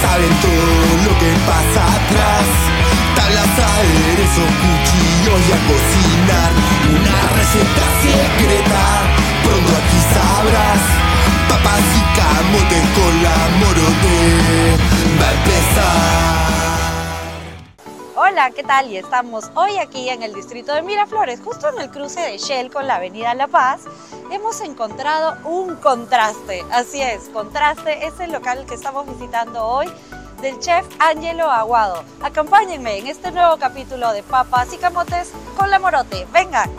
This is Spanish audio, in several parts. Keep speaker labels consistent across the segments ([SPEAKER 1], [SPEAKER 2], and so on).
[SPEAKER 1] saben todo lo que pasa atrás. Tablas, aderezos, cuchillos y a cocinar. Una receta secreta, pronto aquí sabrás. Papas y camotes con la morote. Va a empezar.
[SPEAKER 2] Hola, ¿qué tal? Y estamos hoy aquí en el distrito de Miraflores, justo en el cruce de Shell con la avenida La Paz. Hemos encontrado un contraste, así es, contraste es el local que estamos visitando hoy del chef Angelo Aguado. Acompáñenme en este nuevo capítulo de Papas y Camotes con la Morote. Vengan.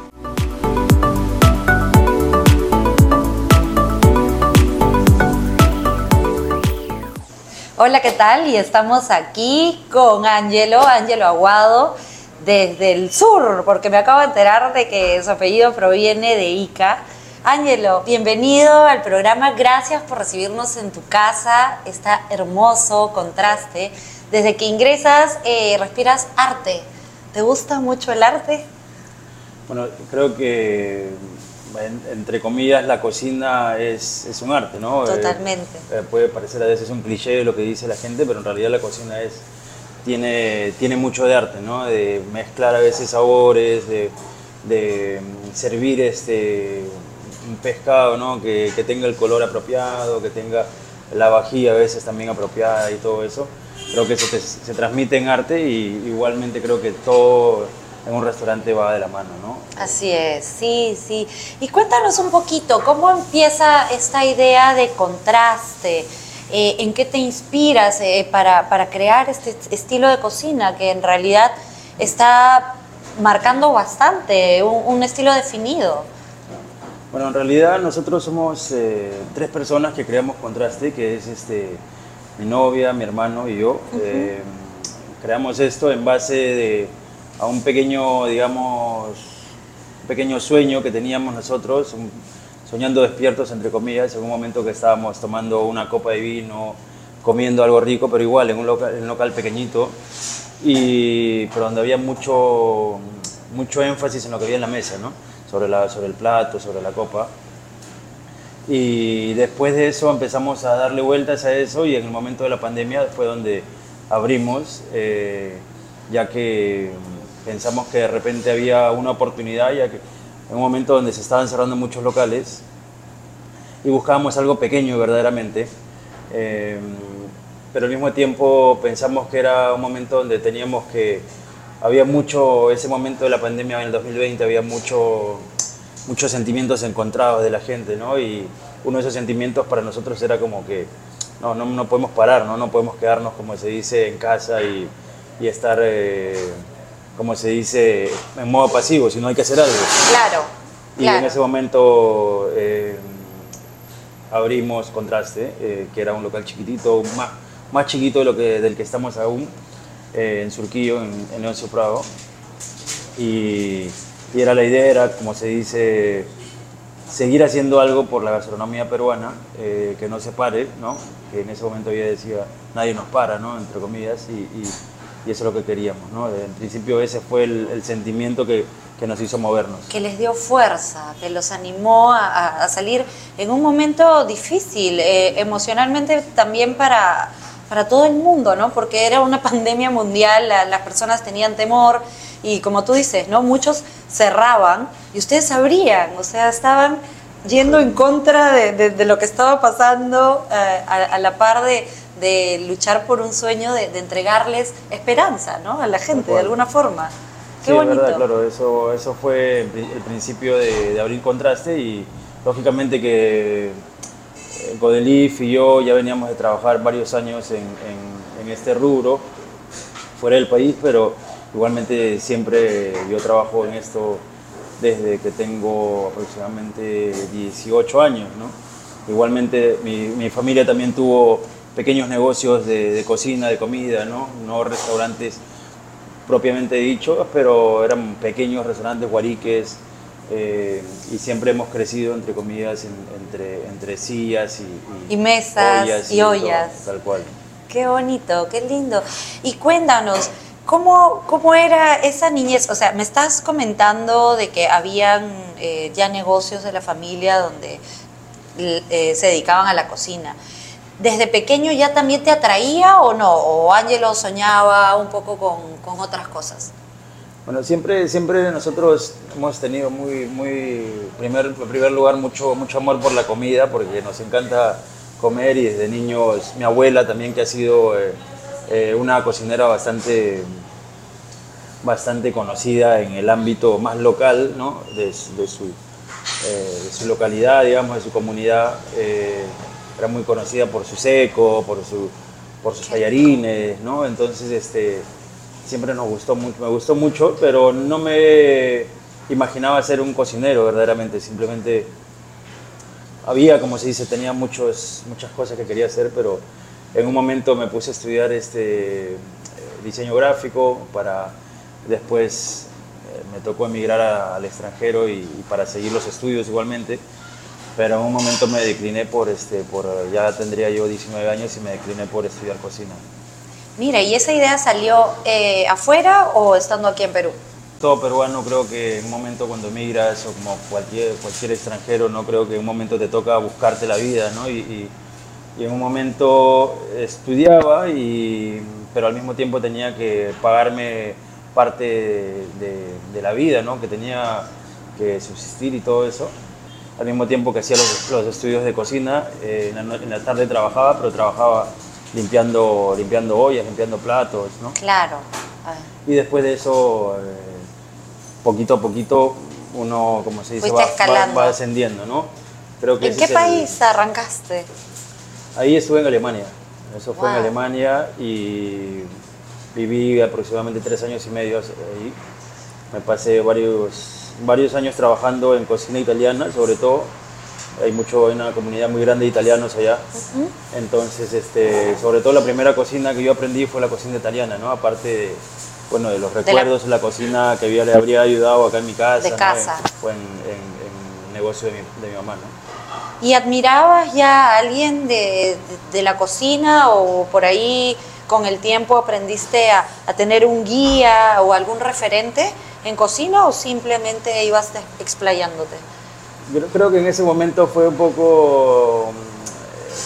[SPEAKER 2] Hola, ¿qué tal? Y estamos aquí con Angelo, Angelo Aguado, desde el sur, porque me acabo de enterar de que su apellido proviene de Ica. Ángelo, bienvenido al programa, gracias por recibirnos en tu casa, está hermoso, contraste. Desde que ingresas, eh, respiras arte. ¿Te gusta mucho el arte?
[SPEAKER 3] Bueno, creo que entre comillas, la cocina es, es un arte, ¿no?
[SPEAKER 2] Eh, Totalmente.
[SPEAKER 3] Eh, puede parecer a veces un cliché lo que dice la gente, pero en realidad la cocina es, tiene, tiene mucho de arte, ¿no? De mezclar a veces sabores, de, de mm, servir este, un pescado, ¿no? Que, que, tenga el color apropiado, que tenga la vajilla a veces también apropiada y todo eso. Creo que se, se transmite en arte y igualmente creo que todo en un restaurante va de la mano, ¿no?
[SPEAKER 2] Así es, sí, sí. Y cuéntanos un poquito, ¿cómo empieza esta idea de contraste? Eh, ¿En qué te inspiras eh, para, para, crear este estilo de cocina que en realidad está marcando bastante, un, estilo definido?
[SPEAKER 3] Bueno, en realidad nosotros somos eh, tres personas que creamos Contraste, que es este, mi novia, mi hermano y yo. creamos esto en base de a un pequeño, digamos, pequeño sueño que teníamos nosotros, soñando despiertos, entre comillas, en un momento que estábamos tomando una copa de vino, comiendo algo rico, pero igual en un local, en un local pequeñito, y, pero donde había mucho, mucho énfasis en lo que había en la mesa, ¿no? sobre, la, sobre el plato, sobre la copa. Y después de eso empezamos a darle vueltas a eso y en el momento de la pandemia fue donde abrimos, eh, ya que pensamos que de repente había una oportunidad, ya que en un momento donde se estaban cerrando muchos locales y buscábamos algo pequeño verdaderamente, eh, pero al mismo tiempo pensamos que era un momento donde teníamos que, había mucho, ese momento de la pandemia en el 2020, había mucho, muchos sentimientos encontrados de la gente, ¿no? Y uno de esos sentimientos para nosotros era como que no, no, no podemos parar, ¿no? No podemos quedarnos, como se dice, en casa y, y estar... Eh, como se dice, en modo pasivo, si no hay que hacer algo.
[SPEAKER 2] Claro.
[SPEAKER 3] Y en ese momento eh, abrimos Contraste, eh, que era un local chiquitito, más, más chiquito de lo que, del que estamos aún, eh, en Surquillo, en, en León Prado. Y, y, era la idea, era, como se dice, seguir haciendo algo por la gastronomía peruana, que no se pare, ¿no? que en ese momento yo decía, nadie nos para, ¿no? entre comillas, y, y y eso es lo que queríamos. ¿no? En principio ese fue el, sentimiento que, que, nos hizo movernos.
[SPEAKER 2] Que les dio fuerza, que los animó a, a salir en un momento difícil, eh, emocionalmente también para, para todo el mundo, ¿no? porque era una pandemia mundial, las personas tenían temor y como tú dices, ¿no? muchos cerraban y ustedes sabrían, o sea, estaban yendo en contra de, de, lo que estaba pasando eh, a, a la par de de luchar por un sueño, de, entregarles esperanza ¿no? a la gente de alguna forma.
[SPEAKER 3] Qué sí, bonito. Verdad, claro, eso, eso fue el principio de, abrir contraste y lógicamente que eh, Godelif y yo ya veníamos de trabajar varios años en, en, este rubro, fuera del país, pero igualmente siempre yo trabajo en esto desde que tengo aproximadamente 18 años. ¿no? Igualmente mi, mi familia también tuvo pequeños negocios de, cocina, de comida, ¿no? no restaurantes propiamente dichos, pero eran pequeños restaurantes, guariques, eh, y siempre hemos crecido, entre comillas, entre, entre sillas y,
[SPEAKER 2] y, mesas y, ollas.
[SPEAKER 3] tal cual.
[SPEAKER 2] Qué bonito, qué lindo. Y cuéntanos, ¿cómo, cómo era esa niñez? O sea, me estás comentando de que habían eh, ya negocios de la familia donde eh, se dedicaban a la cocina ¿desde pequeño ya también te atraía o no? ¿O Ángelo soñaba un poco con, con otras cosas?
[SPEAKER 3] Bueno, siempre, siempre nosotros hemos tenido muy, muy, primer, en primer lugar, mucho, mucho amor por la comida, porque nos encanta comer y desde niños, mi abuela también que ha sido eh, eh, una cocinera bastante, bastante conocida en el ámbito más local, ¿no? de, su, eh, de su localidad, digamos, de su comunidad, era muy conocida por su seco, por, su, por sus tallarines, ¿no? Entonces, este siempre nos gustó mucho, me gustó mucho, pero no me imaginaba ser un cocinero verdaderamente, simplemente había, como se dice, tenía muchos, muchas cosas que quería hacer, pero en un momento me puse a estudiar este, diseño gráfico para después eh, me tocó emigrar al extranjero y, y, para seguir los estudios igualmente, pero en un momento me decliné por, este, por, ya tendría yo 19 años y me decliné por estudiar cocina.
[SPEAKER 2] Mira, ¿y esa idea salió eh, afuera o estando aquí en Perú?
[SPEAKER 3] Todo peruano creo que en un momento cuando emigras o como cualquier, cualquier extranjero, no creo que en un momento te toca buscarte la vida, ¿no? Y, y, y en un momento estudiaba, y, pero al mismo tiempo tenía que pagarme parte de, de, la vida, ¿no? Que tenía que subsistir y todo eso. Al mismo tiempo que hacía los, los estudios de cocina, eh, en, la, en la tarde trabajaba, pero trabajaba limpiando, limpiando ollas, limpiando platos, ¿no?
[SPEAKER 2] Claro.
[SPEAKER 3] Y después de eso, eh, poquito a poquito, uno, como se dice, va, va, va, descendiendo, ¿no?
[SPEAKER 2] Creo que ¿En qué país el... arrancaste?
[SPEAKER 3] Ahí estuve en Alemania. Eso fue wow. en Alemania y viví aproximadamente tres años y medio ahí. Me pasé varios, varios años trabajando en cocina italiana, sobre todo hay mucho, hay una comunidad muy grande de italianos allá. Uh -huh. Entonces, este, sobre todo la primera cocina que yo aprendí fue la cocina italiana, ¿no? Aparte de, bueno, de los recuerdos, de la... la... cocina que había, le habría ayudado acá en mi casa.
[SPEAKER 2] De
[SPEAKER 3] ¿no?
[SPEAKER 2] casa.
[SPEAKER 3] Fue en, en, negocio de mi, de mi, mamá, ¿no?
[SPEAKER 2] ¿Y admirabas ya a alguien de, de, de, la cocina o por ahí con el tiempo aprendiste a, a tener un guía o algún referente en cocina o simplemente ibas explayándote?
[SPEAKER 3] Yo creo que en ese momento fue un poco,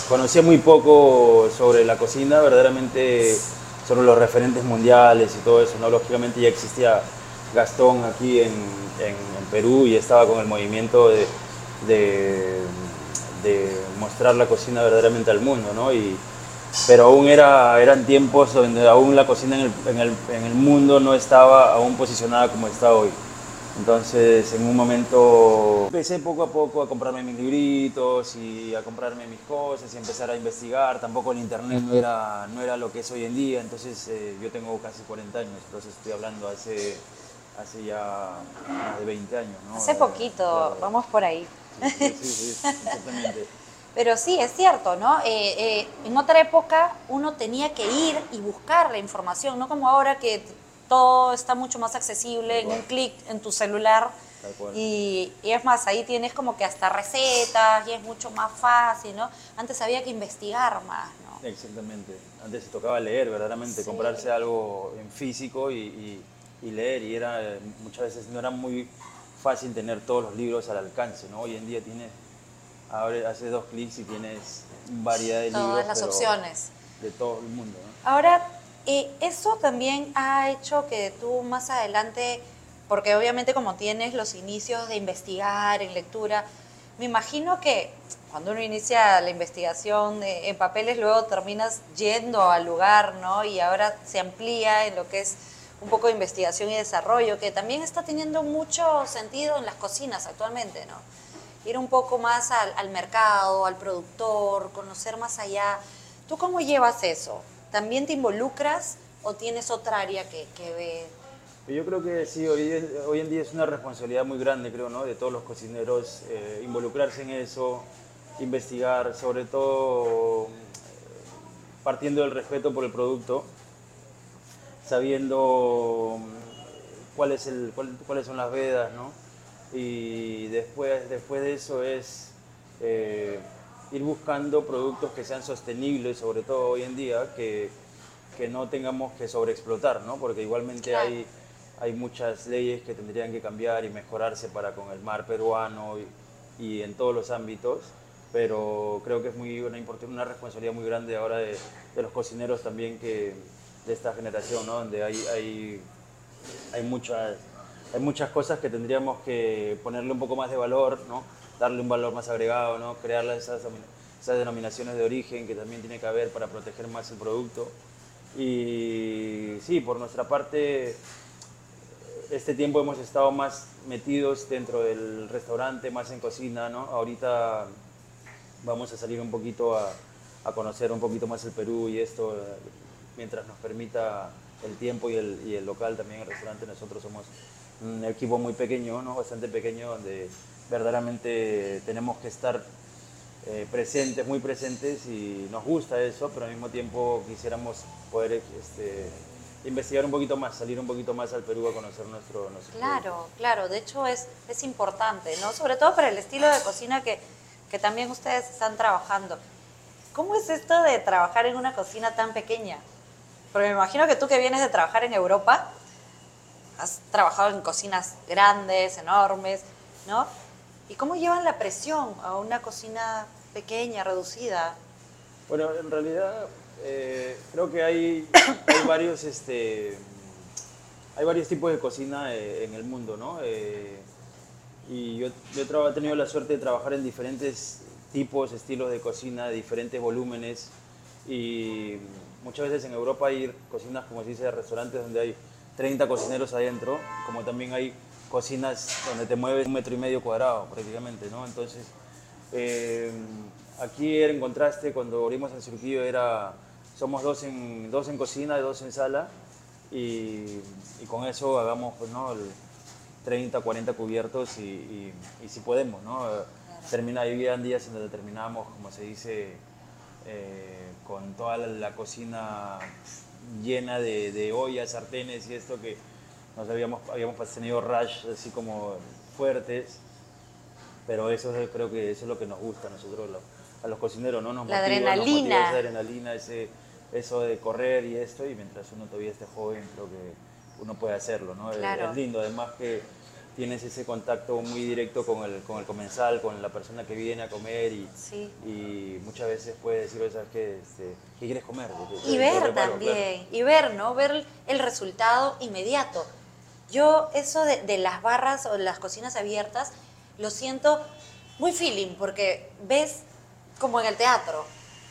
[SPEAKER 3] conocía muy poco sobre la cocina, verdaderamente sobre los referentes mundiales y todo eso, ¿no? Lógicamente ya existía Gastón aquí en, en, en Perú y estaba con el movimiento de, de, de, mostrar la cocina verdaderamente al mundo, ¿no? Y, pero aún era, eran tiempos donde aún la cocina en el, en el, en el mundo no estaba aún posicionada como está hoy. Entonces, en un momento empecé poco a poco a comprarme mis libritos y a comprarme mis cosas y empezar a investigar. Tampoco el internet no era, no era lo que es hoy en día. Entonces, eh, yo tengo casi 40 años, entonces estoy hablando hace, hace ya más de 20 años. ¿no?
[SPEAKER 2] Hace poquito, claro. vamos por ahí.
[SPEAKER 3] Sí, sí, sí, exactamente.
[SPEAKER 2] Pero sí, es cierto, ¿no? Eh, eh, en otra época uno tenía que ir y buscar la información, no como ahora que todo está mucho más accesible en un clic en tu celular. Y, y, es más, ahí tienes como que hasta recetas y es mucho más fácil, ¿no? Antes había que investigar más, ¿no?
[SPEAKER 3] Exactamente. Antes se tocaba leer, verdaderamente, sí. comprarse algo en físico y, y, y, leer. Y era muchas veces no era muy fácil tener todos los libros al alcance, ¿no? Hoy en día tienes, ahora haces dos clics y tienes variedad de
[SPEAKER 2] Todas
[SPEAKER 3] libros.
[SPEAKER 2] Todas las opciones.
[SPEAKER 3] De todo el mundo, ¿no?
[SPEAKER 2] Ahora, eh, eso también ha hecho que tú más adelante, porque obviamente como tienes los inicios de investigar en lectura, me imagino que cuando uno inicia la investigación en papeles, luego terminas yendo al lugar, ¿no? Y ahora se amplía en lo que es un poco de investigación y desarrollo, que también está teniendo mucho sentido en las cocinas actualmente, ¿no? Ir un poco más al, mercado, al productor, conocer más allá. ¿Tú cómo llevas eso? ¿También te involucras o tienes otra área que, que?
[SPEAKER 3] Yo creo que sí, hoy, en día es una responsabilidad muy grande, creo, ¿no? De todos los cocineros, eh, involucrarse en eso, investigar, sobre todo partiendo del respeto por el producto, sabiendo mm, cuáles son las vedas, ¿no? Y después, después de eso es... Eh, ir buscando productos que sean sostenibles, sobre todo hoy en día, que, que no tengamos que sobreexplotar, ¿no? Porque igualmente claro. hay, hay muchas leyes que tendrían que cambiar y mejorarse para con el mar peruano y, y en todos los ámbitos, pero creo que es muy una, una responsabilidad muy grande ahora de, de los cocineros también que de esta generación, ¿no? donde hay, hay, hay, muchas, hay muchas cosas que tendríamos que ponerle un poco más de valor, ¿no? darle un valor más agregado, ¿no? crear esas, esas denominaciones de origen que también tiene que haber para proteger más el producto. Y sí, por nuestra parte, este tiempo hemos estado más metidos dentro del restaurante, más en cocina, ¿no? Ahorita vamos a salir un poquito a, conocer un poquito más el Perú y esto, mientras nos permita el tiempo y el, y el local también, el restaurante, nosotros somos un equipo muy pequeño, ¿no? bastante pequeño, donde verdaderamente tenemos que estar eh, presentes, muy presentes y nos gusta eso, pero al mismo tiempo quisiéramos poder este, investigar un poquito más, salir un poquito más al Perú a conocer nuestro... nuestro
[SPEAKER 2] claro, claro, de hecho es, es importante, ¿no? Sobre todo para el estilo de cocina que, que también ustedes están trabajando. ¿Cómo es esto de trabajar en una cocina tan pequeña? Porque me imagino que tú que vienes de trabajar en Europa, has trabajado en cocinas grandes, enormes, ¿no? ¿Y cómo llevan la presión a una cocina pequeña, reducida?
[SPEAKER 3] Bueno, en realidad eh, creo que hay, hay varios este, hay varios tipos de cocina eh, en el mundo, ¿no? Eh, y yo, yo he tenido la suerte de trabajar en diferentes tipos, estilos de cocina, de diferentes volúmenes y muchas veces en Europa hay cocinas, como se dice, restaurantes donde hay 30 cocineros adentro, como también hay cocinas donde te mueves un metro y medio cuadrado prácticamente, ¿no? Entonces, eh, aquí en contraste, cuando abrimos el circuito era, somos dos en, dos en cocina, dos en sala, y, y con eso hagamos, pues, ¿no? 30, 40 cubiertos y, y, si podemos, ¿no? Termina, había días en donde terminamos, como se dice, eh, con toda la, cocina llena de, de, ollas, sartenes y esto que nos habíamos, habíamos tenido rush así como fuertes, pero eso creo que eso es lo que nos gusta a nosotros, a los cocineros, ¿no? Nos
[SPEAKER 2] la adrenalina.
[SPEAKER 3] esa adrenalina, ese, eso de correr y esto, y mientras uno todavía esté joven, creo que uno puede hacerlo, ¿no? Es lindo, además que tienes ese contacto muy directo con el, con el comensal, con la persona que viene a comer y, y muchas veces puede decir, ¿sabes qué? Este, ¿Qué quieres comer?
[SPEAKER 2] y ver también, y ver, ¿no? Ver el resultado inmediato. Yo eso de, de, las barras o las cocinas abiertas lo siento muy feeling porque ves como en el teatro,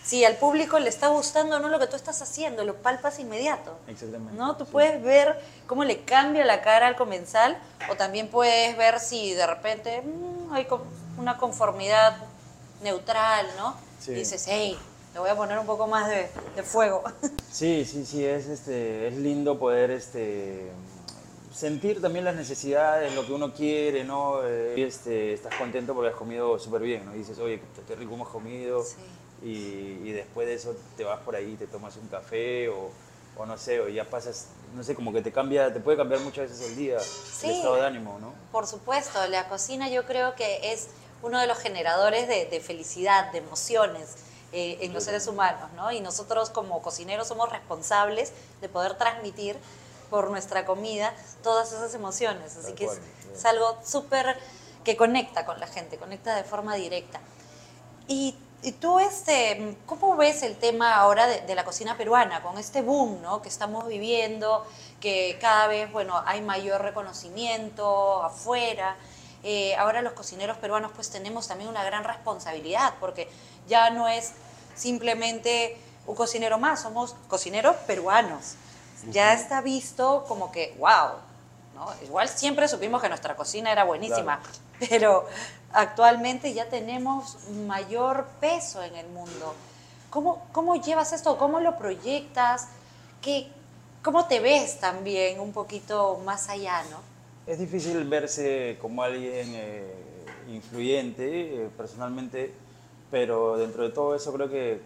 [SPEAKER 2] si al público le está gustando o no lo que tú estás haciendo, lo palpas inmediato.
[SPEAKER 3] Exactamente.
[SPEAKER 2] ¿no? Tú puedes ver cómo le cambia la cara al comensal o también puedes ver si de repente mmm, hay una conformidad neutral, ¿no? Sí. Y dices, hey, le voy a poner un poco más de, de, fuego.
[SPEAKER 3] Sí, sí, sí, es, este, es lindo poder este, sentir también las necesidades, lo que uno quiere, ¿no? Eh, este, estás contento porque has comido súper bien, ¿no? Y dices, oye, qué rico hemos comido. Sí y, después de eso te vas por ahí, te tomas un café o, o, no sé, o ya pasas, no sé, como que te cambia, te puede cambiar muchas veces el día, el estado de ánimo, ¿no?
[SPEAKER 2] Por supuesto, la cocina yo creo que es uno de los generadores de, de felicidad, de emociones. Eh, en los seres humanos, ¿no? Y nosotros como cocineros somos responsables de poder transmitir por nuestra comida todas esas emociones. Así que es, es, algo súper que conecta con la gente, conecta de forma directa. Y y tú, este, ¿cómo ves el tema ahora de, la cocina peruana, con este boom ¿no? que estamos viviendo, que cada vez bueno, hay mayor reconocimiento afuera? Eh, ahora los cocineros peruanos pues tenemos también una gran responsabilidad, porque ya no es simplemente un cocinero más, somos cocineros peruanos. Ya está visto como que, wow, ¿no? igual siempre supimos que nuestra cocina era buenísima, pero actualmente ya tenemos mayor peso en el mundo. ¿Cómo, cómo llevas esto? ¿Cómo lo proyectas? ¿Qué, ¿Cómo te ves también un poquito más allá, no?
[SPEAKER 3] Es difícil verse como alguien eh, influyente eh, personalmente, pero dentro de todo eso creo que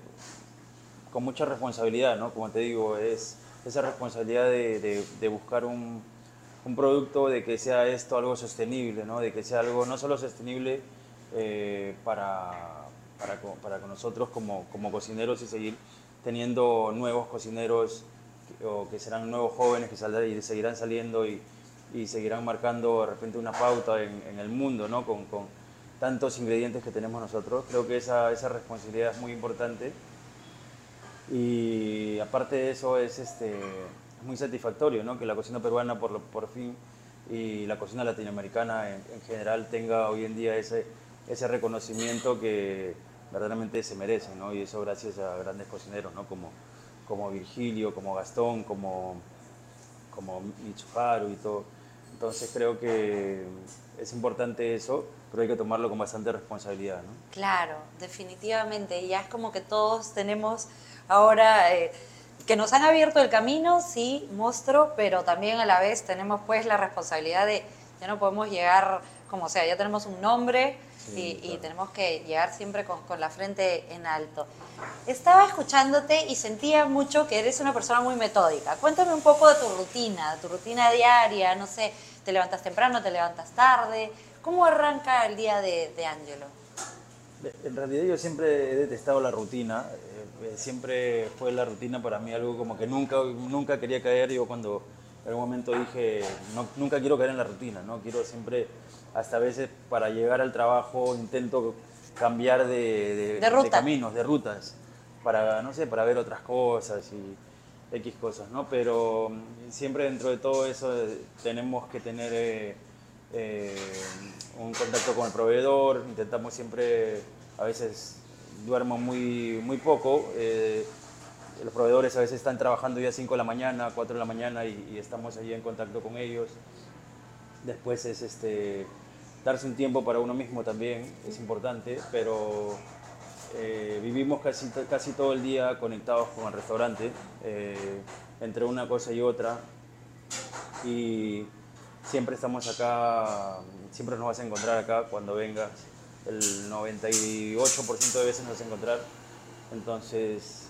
[SPEAKER 3] con mucha responsabilidad, ¿no? Como te digo, es esa responsabilidad de, de buscar un, un producto de que sea esto algo sostenible, ¿no? de que sea algo no solo sostenible eh, para, para, para, nosotros como, como cocineros y seguir teniendo nuevos cocineros o que serán nuevos jóvenes que saldrán y seguirán saliendo y, y, seguirán marcando de repente una pauta en, en el mundo, ¿no? con, con, tantos ingredientes que tenemos nosotros. Creo que esa, esa responsabilidad es muy importante. Y aparte de eso es, este, es muy satisfactorio ¿no? que la cocina peruana por, por fin y la cocina latinoamericana en, en general tenga hoy en día ese, ese reconocimiento que verdaderamente se merece. ¿no? Y eso gracias a grandes cocineros ¿no? como, como Virgilio, como Gastón, como, como Mitsuharu y todo. Entonces creo que es importante eso, pero hay que tomarlo con bastante responsabilidad. ¿no?
[SPEAKER 2] Claro, definitivamente. Ya es como que todos tenemos ahora eh, que nos han abierto el camino, sí, monstruo, pero también a la vez tenemos pues la responsabilidad de ya no podemos llegar como sea, ya tenemos un nombre
[SPEAKER 3] Sí,
[SPEAKER 2] y, tenemos que llegar siempre con, con la frente en alto. Estaba escuchándote y sentía mucho que eres una persona muy metódica. Cuéntame un poco de tu rutina, de tu rutina diaria, no sé, te levantas temprano, te levantas tarde. ¿Cómo arranca el día de, de Angelo?
[SPEAKER 3] En realidad yo siempre he detestado la rutina, eh, siempre fue la rutina para mí algo como que nunca, nunca quería caer, yo cuando en algún momento dije, no, nunca quiero caer en la rutina, ¿no? quiero siempre, hasta a veces para llegar al trabajo intento cambiar de,
[SPEAKER 2] De ruta.
[SPEAKER 3] caminos, de rutas, para, no sé, para ver otras cosas y X cosas, ¿no? Pero mm, siempre dentro de todo eso eh, tenemos que tener... eh, eh, un contacto con el proveedor, intentamos siempre, a veces duermo muy, muy poco, eh, los proveedores a veces están trabajando ya a 5 de la mañana, 4 de la mañana y, y estamos allí en contacto con ellos. Después es este, darse un tiempo para uno mismo también, es importante, pero eh, vivimos casi, casi todo el día conectados con el restaurante, eh, entre una cosa y otra y siempre estamos acá, siempre nos vas a encontrar acá cuando vengas. El 98% de veces nos encontrar. Entonces,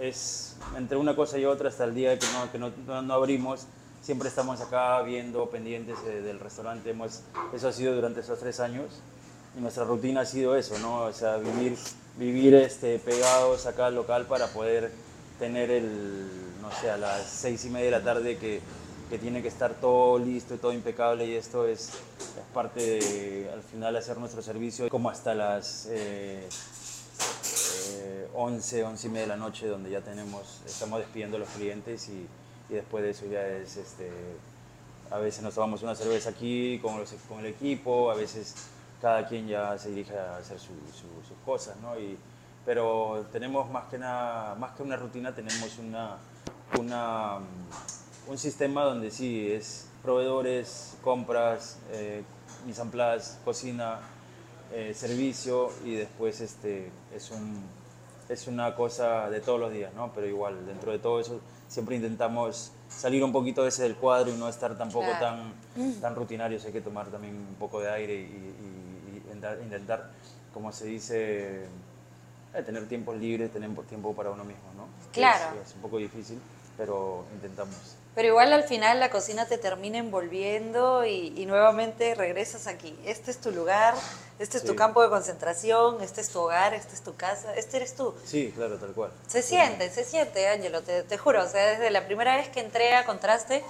[SPEAKER 3] es entre una cosa y otra hasta el día que no, que no- no abrimos. Siempre estamos acá viendo, pendientes eh, del restaurante. Hemos, eso ha sido durante esos tres años. Y nuestra rutina ha sido eso, ¿no? O sea, vivir, vivir este, pegados acá al local para poder tener el, no sé, a las seis y media de la tarde que, que tiene que estar todo listo y todo impecable y esto es, parte de, al final, hacer nuestro servicio como hasta las eh, eh, 11, 11 y media de la noche donde ya tenemos, estamos despidiendo a los clientes y, después de eso ya es, este, a veces nos tomamos una cerveza aquí con, los- con el equipo, a veces cada quien ya se dirige a hacer su- su- sus cosas, ¿no? Y, pero tenemos más que, nada, más que una rutina, tenemos una, una, un sistema donde sí es proveedores, compras, eh, mise en place, cocina, eh, servicio y después este, es, un, es una cosa de todos los días, ¿no? Pero igual, dentro de todo eso siempre intentamos salir un poquito de ese del cuadro y no estar tampoco
[SPEAKER 2] Claro.
[SPEAKER 3] tan, tan rutinarios, hay que tomar también un poco de aire y, y- y intentar, como se dice, eh, tener tiempos libres, tener tiempo para uno mismo, ¿no?
[SPEAKER 2] Claro.
[SPEAKER 3] Es, es un poco difícil, pero intentamos.
[SPEAKER 2] Pero igual al final la cocina te termina envolviendo y, y nuevamente regresas aquí. Este es tu lugar, este es tu
[SPEAKER 3] Sí.
[SPEAKER 2] campo de concentración, este es tu hogar, este es tu casa, este eres tú.
[SPEAKER 3] Sí, claro, tal cual.
[SPEAKER 2] Se siente, se siente, Ángelo, te, te juro. O sea, desde la primera vez que entré a Contraste,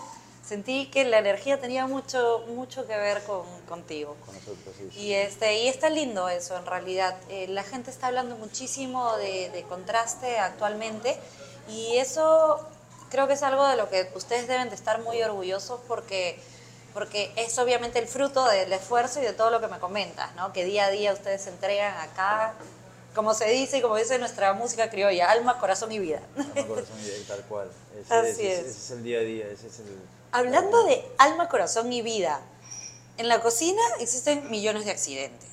[SPEAKER 2] sentí que la energía tenía mucho, mucho que ver con, contigo.
[SPEAKER 3] Con nosotros, sí. sí.
[SPEAKER 2] Y, este, y está lindo eso, en realidad. Eh, la gente está hablando muchísimo de, de contraste actualmente y eso creo que es algo de lo que ustedes deben de estar muy orgullosos porque, porque es obviamente el fruto del esfuerzo y de todo lo que me comentas, ¿no? Que día a día ustedes se entregan acá, como se dice y como dice nuestra música criolla, alma, corazón y vida.
[SPEAKER 3] Alma, corazón y tal cual. Ese,
[SPEAKER 2] Así
[SPEAKER 3] ese-
[SPEAKER 2] es.
[SPEAKER 3] ese es el día a día, ese es el...
[SPEAKER 2] Hablando de alma, corazón y vida, en la cocina existen millones de accidentes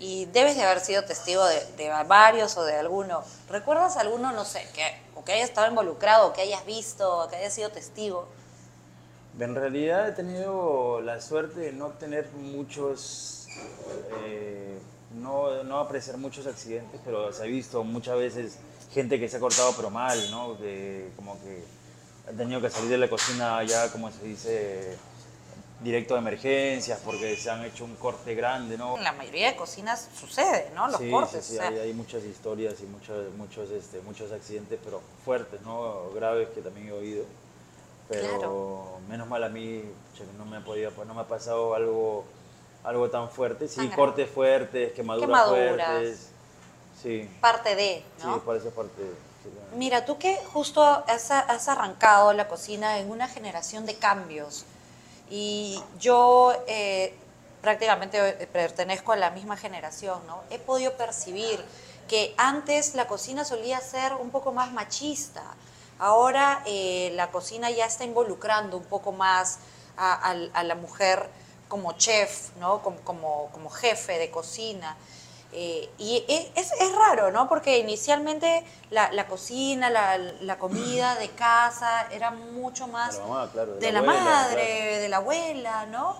[SPEAKER 2] y debes de haber sido testigo de, varios o de alguno. ¿Recuerdas alguno, no sé, que, o que haya estado involucrado, o que hayas visto, o que haya sido testigo?
[SPEAKER 3] En realidad he tenido la suerte de no tener muchos, eh, no, no apreciar muchos accidentes, pero se ha visto muchas veces gente que se ha cortado pero mal, ¿no? Que como que han tenido que salir de la cocina ya, como se dice, directo de emergencias porque se han hecho un corte grande, ¿no?
[SPEAKER 2] En la mayoría de cocinas sucede, ¿no? Los
[SPEAKER 3] sí,
[SPEAKER 2] cortes.
[SPEAKER 3] sí, sí,
[SPEAKER 2] o sea,
[SPEAKER 3] hay, hay muchas historias y muchos, muchos, este, muchos accidentes, pero fuertes, ¿no? Graves que también he oído. Pero
[SPEAKER 2] Claro.
[SPEAKER 3] menos mal a mí, no me ha podido, pues no me ha pasado algo algo tan fuerte. Sí, cortes fuertes, quemaduras,
[SPEAKER 2] Quemaduras.
[SPEAKER 3] fuertes. Sí,
[SPEAKER 2] Parte de, ¿no?
[SPEAKER 3] sí, por esa parte.
[SPEAKER 2] Mira, tú que justo has, has arrancado la cocina en una generación de cambios y yo eh, prácticamente pertenezco a la misma generación, ¿no? He podido percibir que antes la cocina solía ser un poco más machista. Ahora eh, la cocina ya está involucrando un poco más a, la mujer como chef, ¿no? Como, como jefe de cocina. Eh, y es, es raro, ¿no? Porque inicialmente la, la cocina, la, la comida de casa era mucho más
[SPEAKER 3] De la mamá, claro, de
[SPEAKER 2] de
[SPEAKER 3] la
[SPEAKER 2] la
[SPEAKER 3] abuela,
[SPEAKER 2] madre,
[SPEAKER 3] claro.
[SPEAKER 2] de la abuela, ¿no?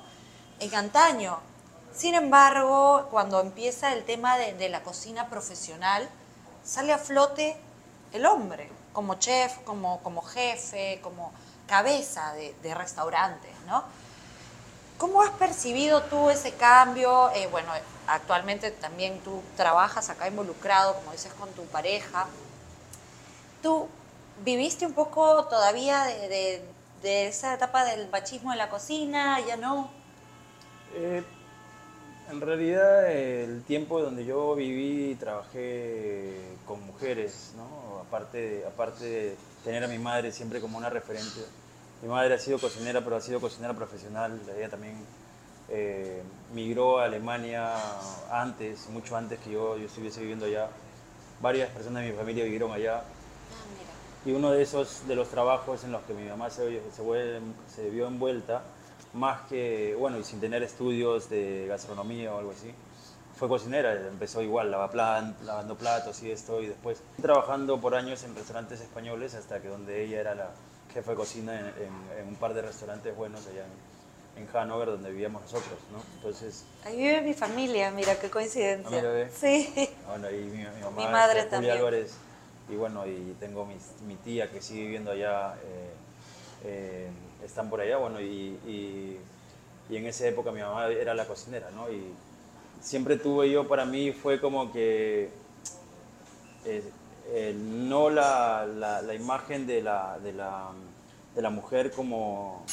[SPEAKER 2] En antaño. Sin embargo, cuando empieza el tema de, de la cocina profesional, sale a flote el hombre, como chef, como, como jefe, como cabeza de, de restaurantes, ¿no? ¿Cómo has percibido tú ese cambio? Eh, bueno, actualmente también tú trabajas acá involucrado, como dices, con tu pareja. ¿Tú viviste un poco todavía de, de- de esa etapa del machismo en la cocina? ¿Ya no?
[SPEAKER 3] Eh, en realidad, el tiempo donde yo viví y trabajé con mujeres, ¿no? aparte, de, aparte de tener a mi madre siempre como una referente. Mi madre ha sido cocinera, pero ha sido cocinera profesional. Ella también eh, migró a Alemania antes, mucho antes que yo, yo estuviese viviendo allá. Varias personas de mi familia vivieron allá. Y uno de esos, de los trabajos en los que mi mamá se, se, vuel- se vio envuelta, más que, bueno, y sin tener estudios de gastronomía o algo así, fue cocinera. Empezó igual, lava lavando platos y esto, y después trabajando por años en restaurantes españoles, hasta que donde ella era la jefa de cocina en, en- en un par de restaurantes buenos allá en, en Hannover, donde vivíamos nosotros, ¿no? Entonces,
[SPEAKER 2] Ahí vive mi familia, mira qué coincidencia.
[SPEAKER 3] Ah, mira.
[SPEAKER 2] Sí.
[SPEAKER 3] Bueno, y mi, mi mamá,
[SPEAKER 2] Mi madre
[SPEAKER 3] Julia
[SPEAKER 2] también.
[SPEAKER 3] Álvarez, y bueno, y tengo mi tía que sigue viviendo allá, eh, eh, están por allá, bueno, y, y- y en esa época mi mamá era la cocinera, ¿no? Y siempre tuve yo, para mí fue como que, eh, no la, la- la imagen de la, de la, de la mujer como,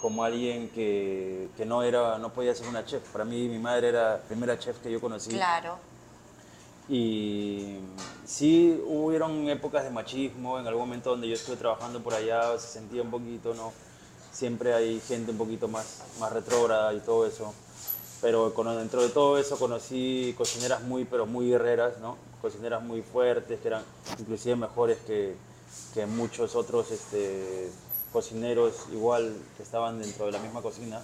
[SPEAKER 3] como alguien que, que no, era, no podía ser una chef. Para mí mi madre era la primera chef que yo conocí.
[SPEAKER 2] Claro.
[SPEAKER 3] Y sí hubieron épocas de machismo, en algún momento donde yo estuve trabajando por allá se sentía un poquito, ¿no? Siempre hay gente un poquito más, más retrógrada y todo eso. Pero dentro de todo eso conocí cocineras muy, pero muy guerreras, ¿no? Cocineras muy fuertes, que eran inclusive mejores que, que muchos otros este, cocineros igual que estaban dentro de la misma cocina.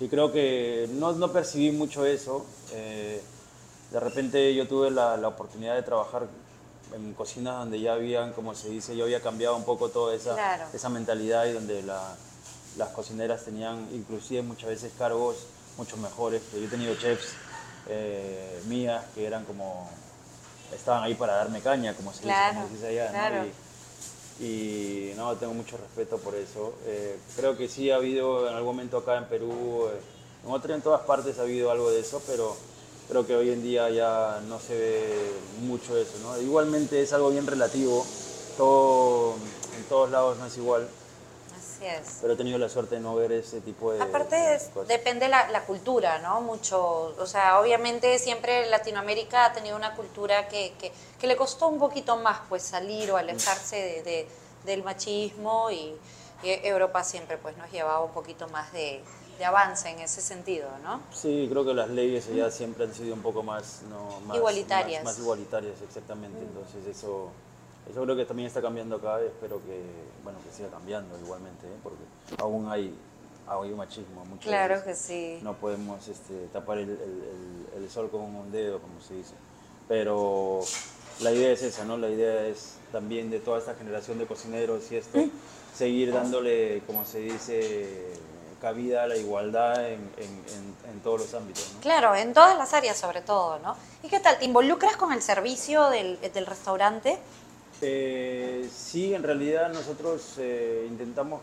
[SPEAKER 3] Y creo que no, no percibí mucho eso. eh, de repente yo tuve la, la oportunidad de trabajar en cocinas donde ya habían, como se dice, yo había cambiado un poco toda esa,
[SPEAKER 2] Claro.
[SPEAKER 3] esa mentalidad y donde la- las cocineras tenían inclusive muchas veces cargos mucho mejores. que Yo he tenido chefs eh, mías que eran como, estaban ahí para darme caña, como se,
[SPEAKER 2] Claro,
[SPEAKER 3] dice, como se dice allá. Y- y no, tengo mucho respeto por eso. Eh, creo que sí ha habido en algún momento acá en Perú, eh, en otras en todas partes ha habido algo de eso, pero creo que hoy en día ya no se ve mucho eso. ¿no? Igualmente es algo bien relativo, todo, en todos lados no es igual,
[SPEAKER 2] Así es.
[SPEAKER 3] pero he tenido la suerte de no ver ese tipo de,
[SPEAKER 2] Aparte
[SPEAKER 3] de
[SPEAKER 2] es-
[SPEAKER 3] cosas.
[SPEAKER 2] depende la, la cultura, ¿no? Mucho, o sea, obviamente siempre Latinoamérica ha tenido una cultura que, que, que le costó un poquito más pues salir o alejarse de, de- del machismo y, y Europa siempre pues nos llevaba un poquito más de, de avance en ese sentido, ¿no?
[SPEAKER 3] Sí, creo que las leyes allá siempre han sido un poco más, no, más
[SPEAKER 2] Igualitarias.
[SPEAKER 3] Más, más igualitarias, exactamente. Entonces eso, eso creo que también está cambiando acá. Espero que, bueno, que siga cambiando igualmente, ¿eh? porque aún hay, hay un machismo. Muchas
[SPEAKER 2] Claro
[SPEAKER 3] veces
[SPEAKER 2] que sí.
[SPEAKER 3] No podemos este, tapar el, el- el- el sol con un dedo, como se dice. Pero la idea es esa, ¿no? La idea es también de toda esta generación de cocineros y esto, seguir dándole, como se dice, cabida a la igualdad en, en- en- en todos los ámbitos, ¿no?
[SPEAKER 2] Claro, en todas las áreas sobre todo, ¿no? ¿Y qué tal? ¿Te involucras con el servicio del, del restaurante?
[SPEAKER 3] Eh, sí, en realidad nosotros eh, intentamos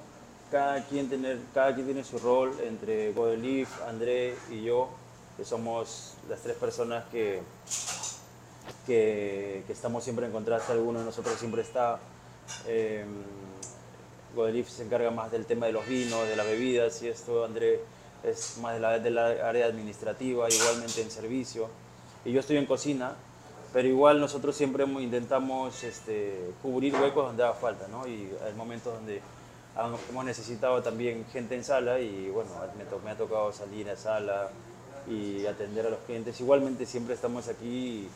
[SPEAKER 3] cada quien tener, cada quien tiene su rol entre Godelif, André y yo, que somos las tres personas que, que, que estamos siempre en contraste, alguno de nosotros siempre está. Eh, se encarga más del tema de los vinos, de las bebidas y esto, André es más de la, de la área administrativa, igualmente en servicio. Y yo estoy en cocina, pero igual nosotros siempre intentamos este, cubrir huecos donde haga falta, ¿no? Y hay momentos donde hemos necesitado también gente en sala y bueno, me, to- me ha tocado salir a sala y atender a los clientes. Igualmente siempre estamos aquí,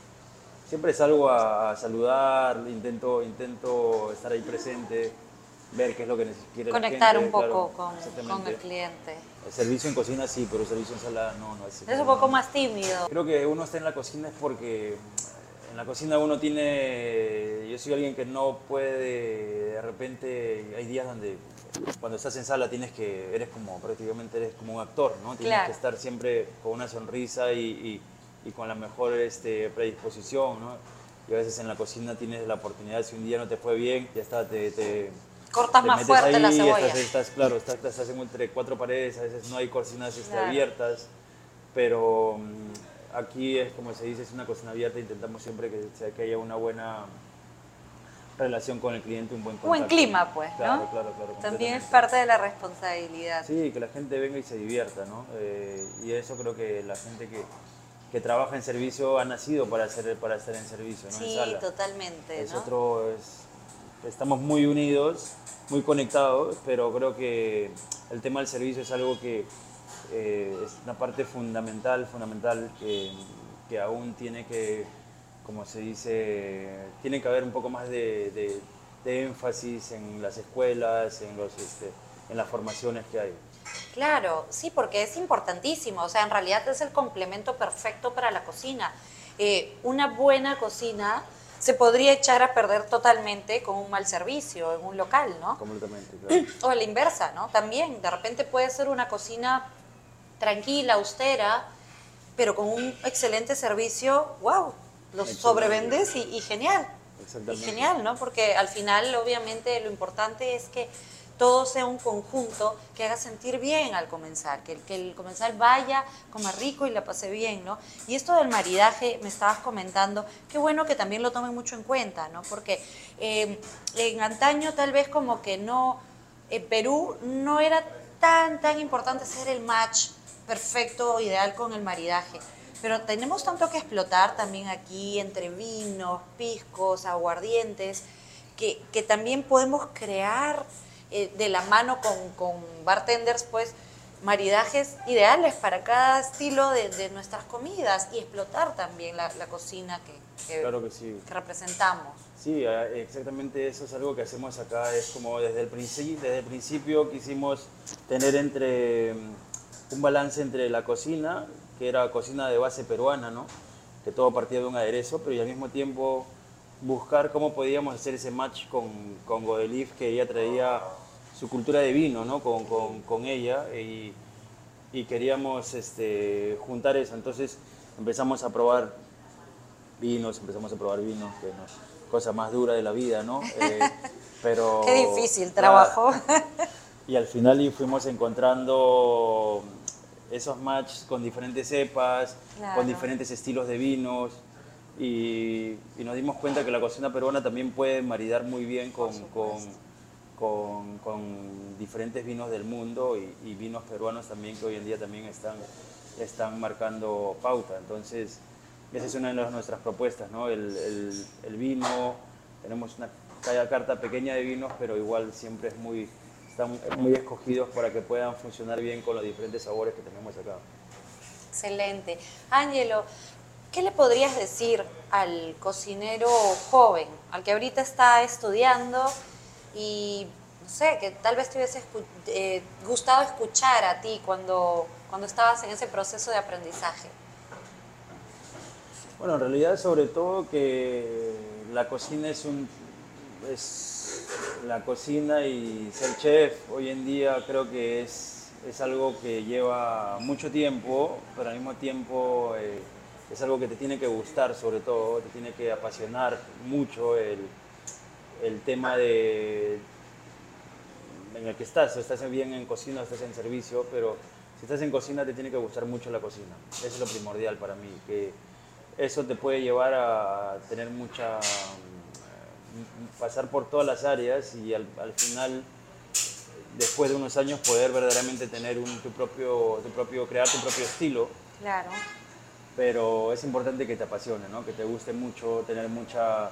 [SPEAKER 3] siempre salgo a, a saludar, intento, intento estar ahí presente, ver qué es lo que quiere la
[SPEAKER 2] Conectar
[SPEAKER 3] gente,
[SPEAKER 2] un poco
[SPEAKER 3] claro,
[SPEAKER 2] con, con el cliente.
[SPEAKER 3] El servicio en cocina sí, pero el servicio en sala no, no es.
[SPEAKER 2] Es un poco más tímido.
[SPEAKER 3] Creo que uno está en la cocina es porque en la cocina uno tiene. Yo soy alguien que no puede. De repente hay días donde cuando estás en sala tienes que. Eres como prácticamente eres como un actor, ¿no? Tienes
[SPEAKER 2] Claro.
[SPEAKER 3] que estar siempre con una sonrisa y, y- y con la mejor este, predisposición, ¿no? Y a veces en la cocina tienes la oportunidad, si un día no te fue bien, ya está, te, te,
[SPEAKER 2] Cortas más fuerte
[SPEAKER 3] ahí,
[SPEAKER 2] la cebolla.
[SPEAKER 3] Estás, estás- claro, estás, estás en- entre cuatro paredes, a veces no hay cocinas
[SPEAKER 2] Claro.
[SPEAKER 3] abiertas, pero mm, aquí es como se dice, es una cocina abierta, intentamos siempre que, sea- que haya una buena relación con el cliente, un buen contacto.
[SPEAKER 2] Buen clima, pues,
[SPEAKER 3] Claro,
[SPEAKER 2] ¿no?
[SPEAKER 3] claro, claro.
[SPEAKER 2] También es parte de la responsabilidad.
[SPEAKER 3] Sí, que la gente venga y se divierta, ¿no? Eh, y eso creo que la gente que, que trabaja en servicio ha nacido para, hacer, para estar en servicio, ¿no? En
[SPEAKER 2] Sí,
[SPEAKER 3] sala.
[SPEAKER 2] totalmente,
[SPEAKER 3] Es
[SPEAKER 2] ¿no?
[SPEAKER 3] otro, es- estamos muy unidos, muy conectados, pero creo que el tema del servicio es algo que eh, es una parte fundamental, fundamental que, que aún tiene que, como se dice, tiene que haber un poco más de, de- de énfasis en las escuelas, en, los, este, en las formaciones que hay.
[SPEAKER 2] Claro, sí, porque es importantísimo. O sea, en realidad es el complemento perfecto para la cocina. Eh, una buena cocina se podría echar a perder totalmente con un mal servicio en un local, ¿no?
[SPEAKER 3] Completamente, claro.
[SPEAKER 2] O a la inversa, ¿no? También, de repente puede ser una cocina tranquila, austera, pero con un excelente servicio, wow, lo
[SPEAKER 3] Excelente.
[SPEAKER 2] sobrevendes y, y genial. Y genial, ¿no? Porque al final, obviamente, lo importante es que todo sea un conjunto que haga sentir bien al comenzar, que, el- que el comensal vaya, coma rico y la pase bien, ¿no? Y esto del maridaje, me estabas comentando, qué bueno que también lo tomen mucho en cuenta, ¿no? Porque eh, en antaño tal vez como que no, en Perú no era tan, tan importante hacer el match perfecto ideal con el maridaje. Pero tenemos tanto que explotar también aquí entre vinos, piscos, aguardientes, que, que también podemos crear eh, de la mano con, con bartenders, pues, maridajes ideales para cada estilo de, de nuestras comidas y explotar también la, la cocina que, que-
[SPEAKER 3] Claro que sí.
[SPEAKER 2] que representamos.
[SPEAKER 3] Sí, eh, exactamente eso es algo que hacemos acá. Es como desde el, principio, desde el principio quisimos tener entre un balance entre la cocina, que era cocina de base peruana, ¿no? que todo partía de un aderezo, pero y al mismo tiempo buscar cómo podíamos hacer ese match con, con que ella traía su cultura de vino ¿no? con, con, con ella y, y queríamos este, juntar eso. Entonces empezamos a probar vinos, empezamos a probar vinos, que cosa más dura de la vida, ¿no? Eh, pero,
[SPEAKER 2] Qué difícil
[SPEAKER 3] nada,
[SPEAKER 2] trabajo.
[SPEAKER 3] y al final y fuimos encontrando esos matches con diferentes cepas,
[SPEAKER 2] Claro.
[SPEAKER 3] con diferentes estilos de vinos. Y, y nos dimos cuenta que la cocina peruana también puede maridar muy bien con, con, con- con diferentes vinos del mundo y, y vinos peruanos también que hoy en día también están, están marcando pauta. Entonces, esa es una de las- nuestras propuestas, ¿no? El, el- el vino, tenemos una ca- carta pequeña de vinos, pero igual siempre es muy, están muy escogidos para que puedan funcionar bien con los diferentes sabores que tenemos acá.
[SPEAKER 2] Excelente. Ángelo, ¿qué le podrías decir al cocinero joven, al que ahorita está estudiando y, no sé, que tal vez te hubiese escu- eh, gustado escuchar a ti cuando, cuando estabas en ese proceso de aprendizaje?
[SPEAKER 3] Bueno, en realidad sobre todo que la cocina es un es la cocina y ser chef hoy en día creo que es, es algo que lleva mucho tiempo, pero al mismo tiempo eh, es algo que te tiene que gustar sobre todo, te tiene que apasionar mucho el, el tema de en el que estás, estás bien en cocina o estás en servicio, pero si estás en cocina te tiene que gustar mucho la cocina. Eso es lo primordial para mí, que eso te puede llevar a tener mucha... pasar por todas las áreas y al, al final después de unos años poder verdaderamente tener un, tu, propio, tu propio, crear tu propio estilo.
[SPEAKER 2] Claro.
[SPEAKER 3] Pero es importante que te apasione, ¿no? que te guste mucho, tener mucha,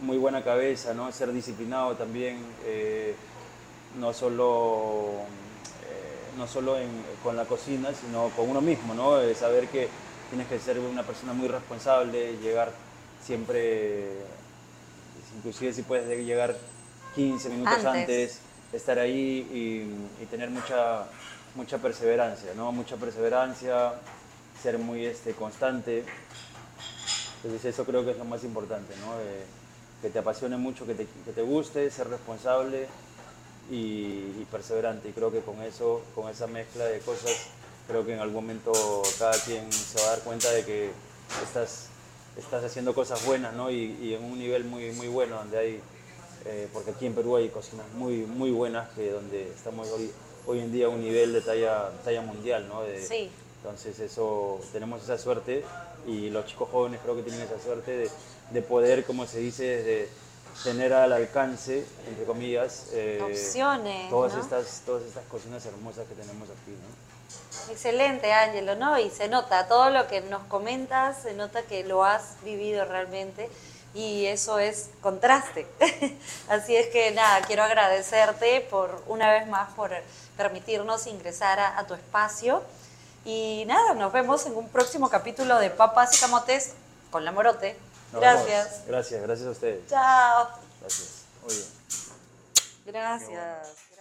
[SPEAKER 3] muy buena cabeza, ¿no? ser disciplinado también, eh, no solo, eh, no solo en, con la cocina, sino con uno mismo, ¿no? saber que tienes que ser una persona muy responsable, llegar siempre, inclusive si puedes llegar 15 minutos antes, estar ahí y, tener mucha, mucha perseverancia, ¿no? Mucha perseverancia, ser muy este, constante. Entonces eso creo que es lo más importante, ¿no? que te apasione mucho, que te, que te guste, ser responsable y, perseverante. Y creo que con eso, con esa mezcla de cosas, creo que en algún momento cada quien se va a dar cuenta de que estás, estás haciendo cosas buenas, ¿no? Y, y en un nivel muy, muy bueno, donde hay eh, porque aquí en Perú hay cocinas muy, muy buenas, que donde estamos hoy, hoy en día a un nivel de talla, talla mundial, ¿no?
[SPEAKER 2] sí.
[SPEAKER 3] Entonces eso, tenemos esa suerte y los chicos jóvenes creo que tienen esa suerte de, de poder, como se dice, de tener al alcance, entre comillas,
[SPEAKER 2] eh, opciones,
[SPEAKER 3] todas, estas, todas estas cocinas hermosas que tenemos aquí, ¿no?
[SPEAKER 2] Excelente, Ángelo, ¿no? Y se nota, todo lo que nos comentas, se nota que lo has vivido realmente y eso es contraste. Así es que nada, quiero agradecerte por una vez más por permitirnos ingresar a, tu espacio. Y nada, nos vemos en un próximo capítulo de Papas y Camotes con la Morote. gracias.
[SPEAKER 3] Gracias, gracias a ustedes.
[SPEAKER 2] Chao.
[SPEAKER 3] Gracias.
[SPEAKER 2] Gracias.